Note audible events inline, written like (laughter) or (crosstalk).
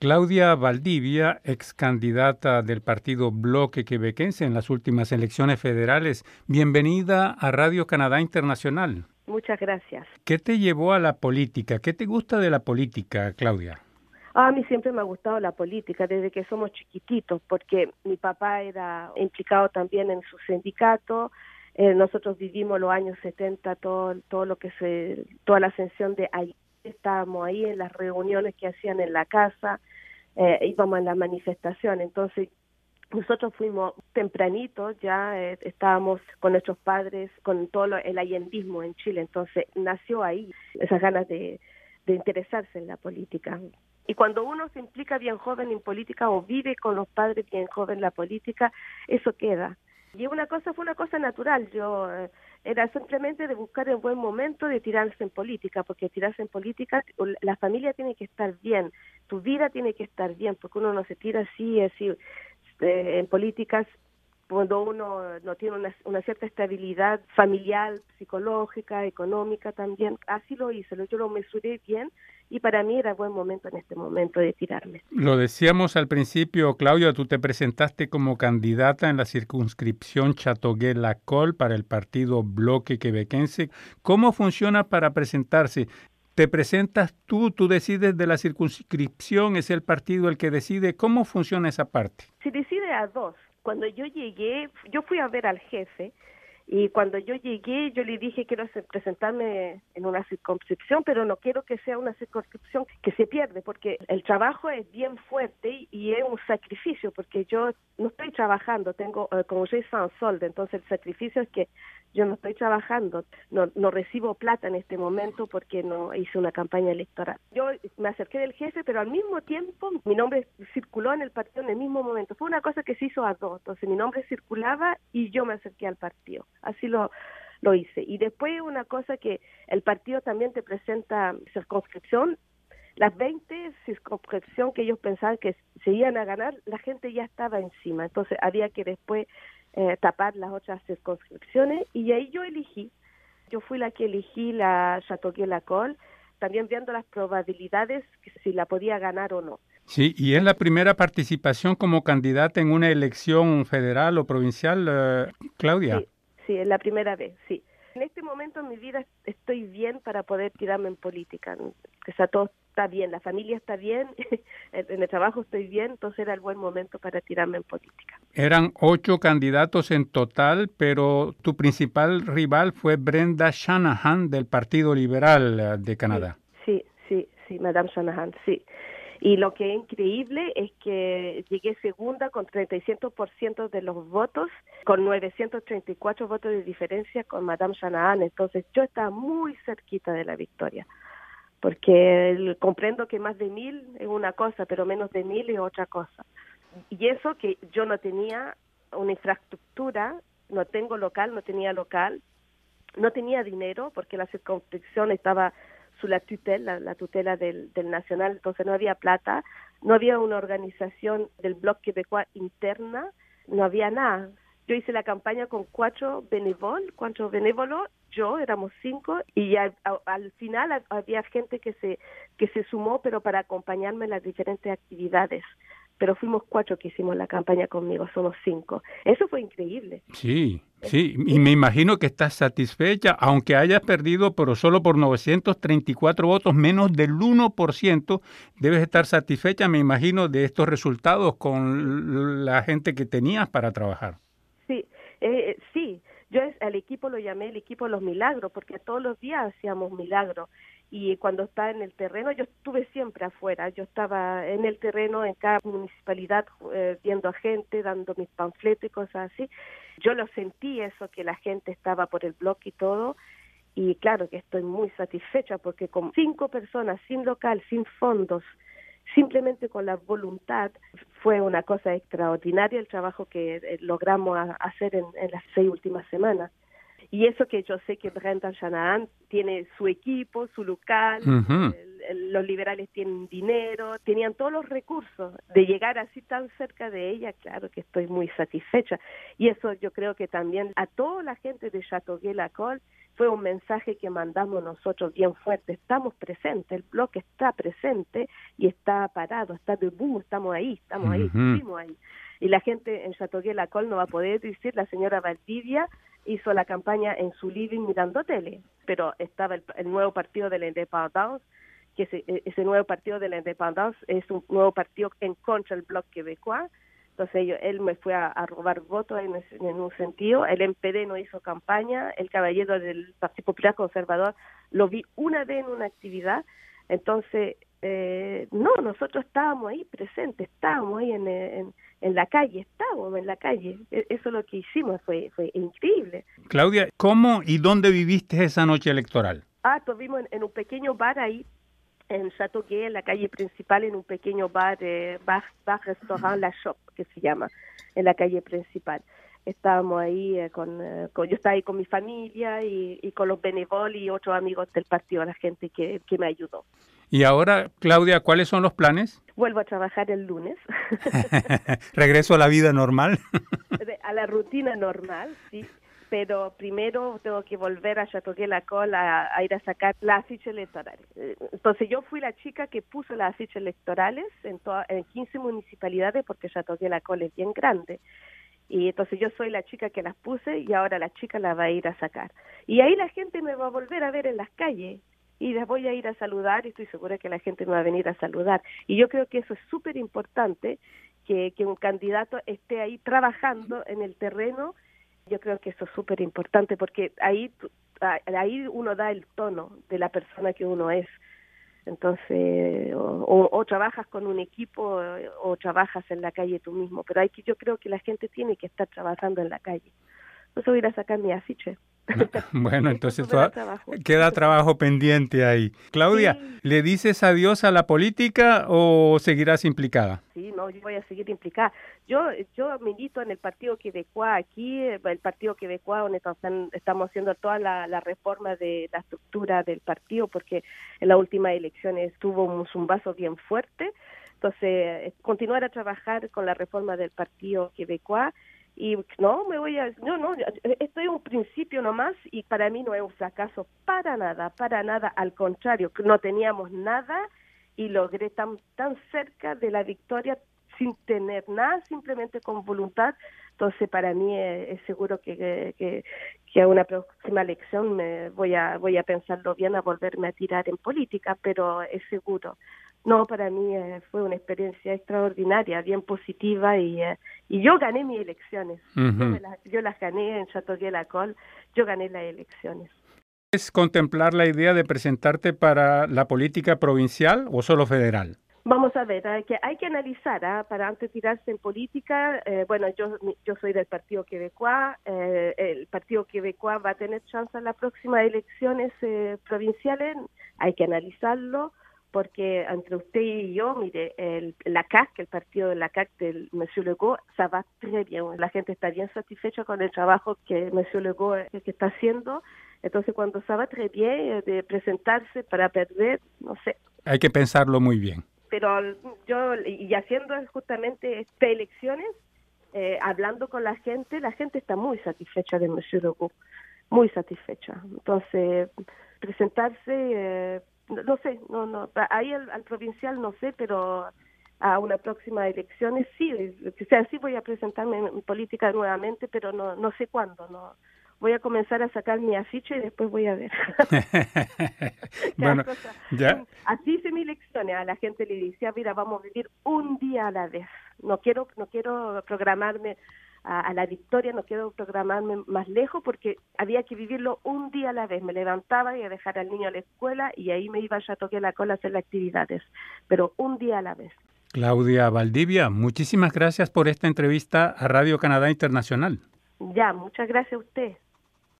Claudia Valdivia, ex candidata del partido Bloque Quebequense en las últimas elecciones federales, bienvenida a Radio Canadá Internacional. Muchas gracias. ¿Qué te llevó a la política? ¿Qué te gusta de la política, Claudia? a mí siempre me ha gustado la política desde que somos chiquititos, porque mi papá era implicado también en su sindicato. Eh, nosotros vivimos los años 70, todo, todo lo que se, toda la ascensión de ahí. Estábamos ahí en las reuniones que hacían en la casa, eh, íbamos a la manifestación. Entonces, nosotros fuimos tempranitos, ya eh, estábamos con nuestros padres, con todo el allendismo en Chile. Entonces, nació ahí esas ganas de, de interesarse en la política. Y cuando uno se implica bien joven en política o vive con los padres bien joven la política, eso queda. Y una cosa fue una cosa natural, yo eh, era simplemente de buscar el buen momento de tirarse en política, porque tirarse en política, la familia tiene que estar bien, tu vida tiene que estar bien, porque uno no se tira así, así eh, en políticas cuando uno no tiene una, una, cierta estabilidad familiar, psicológica, económica también. Así lo hice, yo lo mesuré bien y para mí era buen momento en este momento de tirarme. Lo decíamos al principio, Claudia, tú te presentaste como candidata en la circunscripción Chatogué-Lacol para el partido Bloque Quebequense. ¿Cómo funciona para presentarse? ¿Te presentas tú, tú decides de la circunscripción, es el partido el que decide? ¿Cómo funciona esa parte? Se decide a dos cuando yo llegué, yo fui a ver al jefe y cuando yo llegué yo le dije quiero presentarme en una circunscripción, pero no quiero que sea una circunscripción que se pierde, porque el trabajo es bien fuerte y es un sacrificio, porque yo no estoy trabajando, tengo uh, como soy San Solde, entonces el sacrificio es que yo no estoy trabajando, no, no recibo plata en este momento porque no hice una campaña electoral. Yo me acerqué del jefe, pero al mismo tiempo mi nombre circuló en el partido en el mismo momento. Fue una cosa que se hizo a dos, entonces mi nombre circulaba y yo me acerqué al partido. Así lo, lo hice. Y después una cosa que el partido también te presenta circunscripción, las 20 circunscripción que ellos pensaban que se iban a ganar, la gente ya estaba encima. Entonces había que después eh, tapar las otras circunscripciones y ahí yo elegí, yo fui la que elegí la la Col, también viendo las probabilidades si la podía ganar o no. Sí, y es la primera participación como candidata en una elección federal o provincial, eh, Claudia. Sí, sí, es la primera vez, sí. En este momento en mi vida estoy bien para poder tirarme en política, que sea todo está bien, la familia está bien, (laughs) en el trabajo estoy bien, entonces era el buen momento para tirarme en política. Eran ocho candidatos en total, pero tu principal rival fue Brenda Shanahan del Partido Liberal eh, de Canadá. Sí, sí, sí, Madame Shanahan, sí. Y lo que es increíble es que llegué segunda con 36% de los votos, con 934 votos de diferencia con Madame Shanahan. Entonces yo estaba muy cerquita de la victoria porque comprendo que más de mil es una cosa, pero menos de mil es otra cosa. Y eso que yo no tenía una infraestructura, no tengo local, no tenía local, no tenía dinero porque la circunscripción estaba su la tutela, la, tutela del, del nacional, entonces no había plata, no había una organización del bloque quebecois interna, no había nada. Yo hice la campaña con cuatro benévolos, cuatro benévolos, yo éramos cinco y al final había gente que se que se sumó, pero para acompañarme en las diferentes actividades. Pero fuimos cuatro que hicimos la campaña conmigo, somos cinco. Eso fue increíble. Sí, sí, y me imagino que estás satisfecha, aunque hayas perdido, pero solo por 934 votos, menos del 1%, debes estar satisfecha, me imagino, de estos resultados con la gente que tenías para trabajar. Sí, eh, sí, yo al equipo lo llamé el equipo de los milagros, porque todos los días hacíamos milagros. Y cuando estaba en el terreno, yo estuve siempre afuera. Yo estaba en el terreno, en cada municipalidad, eh, viendo a gente, dando mis panfletos y cosas así. Yo lo sentí eso, que la gente estaba por el bloque y todo. Y claro que estoy muy satisfecha porque con cinco personas, sin local, sin fondos, simplemente con la voluntad fue una cosa extraordinaria el trabajo que eh, logramos hacer en, las seis últimas semanas. Y eso que yo sé que Brendan Shanahan tiene su equipo, su local, los liberales tienen dinero, tenían todos los recursos de llegar así tan cerca de ella, claro que estoy muy satisfecha. Y eso yo creo que también a toda la gente de Chateauguay-Lacolle fue un mensaje que mandamos nosotros bien fuerte. Estamos presentes, el bloque está presente y está parado, está de boom, estamos ahí, estamos ahí, estuvimos ahí. Y la gente en Chateauguay-Lacolle no va a poder decir, la señora Valdivia hizo la campaña en su living mirando tele, pero estaba el, nuevo partido de la independencia, que ese, ese, nuevo partido de la independencia es un nuevo partido en contra del bloque quebecois, entonces él me fue a, robar votos en, en, un sentido, el MPD no hizo campaña, el caballero del Partido Popular Conservador lo vi una vez en una actividad, entonces eh, no, nosotros estábamos ahí presentes, estábamos ahí en, en, en, la calle, estábamos en la calle, e, eso es lo que hicimos, fue, fue increíble. Claudia, ¿cómo y dónde viviste esa noche electoral? Ah, estuvimos en, en un pequeño bar ahí en Châteauguay, en la calle principal, en un pequeño bar, eh, bar, bar, restaurant La Shop, que se llama, en la calle principal. Estábamos ahí eh, con, eh, con, yo estaba ahí con mi familia y, y, con los Benevol y otros amigos del partido, la gente que, que me ayudó. Y ahora, Claudia, ¿cuáles son los planes? Vuelvo a trabajar el lunes. (laughs) ¿Regreso a la vida normal? (laughs) a la rutina normal, sí pero primero tengo que volver a Chateauguay-la-Colle a, a, ir a sacar las afiches electorales. Eh, entonces yo fui la chica que puso las afiches electorales en, en 15 municipalidades porque Chateauguay-la-Colle es bien grande. Y entonces yo soy la chica que las puse y ahora la chica la va a ir a sacar. Y ahí la gente me va a volver a ver en las calles y las voy a ir a saludar y estoy segura que la gente me va a venir a saludar. Y yo creo que eso es súper importante, que, que un candidato esté ahí trabajando en el terreno yo creo que eso es súper importante porque ahí, ahí uno da el tono de la persona que uno es. Entonces, o, o, trabajas con un equipo o, trabajas en la calle tú mismo, pero hay que, yo creo que la gente tiene que estar trabajando en la calle. Entonces voy a sacar mi afiche. (laughs) Bueno, entonces queda trabajo pendiente ahí. Claudia, ¿le dices adiós a la política o seguirás implicada? Sí, no, yo voy a seguir implicada. Yo yo milito en el Partido Quebecois aquí, el Partido Quebecois, donde estamos haciendo toda la, reforma de la estructura del partido, porque en la última elección estuvo un zumbazo bien fuerte. Entonces, continuar a trabajar con la reforma del Partido Quebecois y no me voy a no no esto es un principio nomás y para mí no es un fracaso para nada para nada al contrario no teníamos nada y logré tan tan cerca de la victoria sin tener nada simplemente con voluntad entonces para mí es, seguro que, que, que a una próxima elección me voy a voy a pensarlo bien a volverme a tirar en política pero es seguro no, para mí eh, fue una experiencia extraordinaria, bien positiva y, eh, y yo gané mis elecciones. yo, las, gané en Chateauguay-la-Colle, yo gané las elecciones. ¿Es contemplar la idea de presentarte para la política provincial o solo federal? Vamos a ver, hay que, hay que analizar, ¿ah? para antes tirarse en política, eh, bueno, yo, yo soy del Partido Quebecois, el Partido Quebecois va a tener chance en las próximas elecciones provinciales, hay que analizarlo, porque entre usted y yo, mire, el, la CAC, el partido de la CAC del Monsieur Legault, ça va très bien. La gente está bien satisfecha con el trabajo que Monsieur Legault eh, que está haciendo. Entonces, cuando se va très bien eh, de presentarse para perder, no sé. Hay que pensarlo muy bien. Pero yo, y haciendo justamente estas elecciones, eh, hablando con la gente, la gente está muy satisfecha de Monsieur Legault, muy satisfecha. Entonces, presentarse... Eh, no, sé, no, no, ahí al, provincial no sé, pero a una próxima elecciones sí, o sea, sí voy a presentarme en política nuevamente, pero no, no sé cuándo, no. Voy a comenzar a sacar mi afiche y después voy a ver. (laughs) bueno, ya. Así hice mi elecciones, a la gente le decía, mira, vamos a vivir un día a la vez. No quiero, no quiero programarme a, la victoria, no quiero programarme más lejos porque había que vivirlo un día a la vez. Me levantaba y a dejar al niño a la escuela y ahí me iba ya a tocar la cola a hacer las actividades, pero un día a la vez. Claudia Valdivia, muchísimas gracias por esta entrevista a Radio Canadá Internacional. Ya, muchas gracias a usted.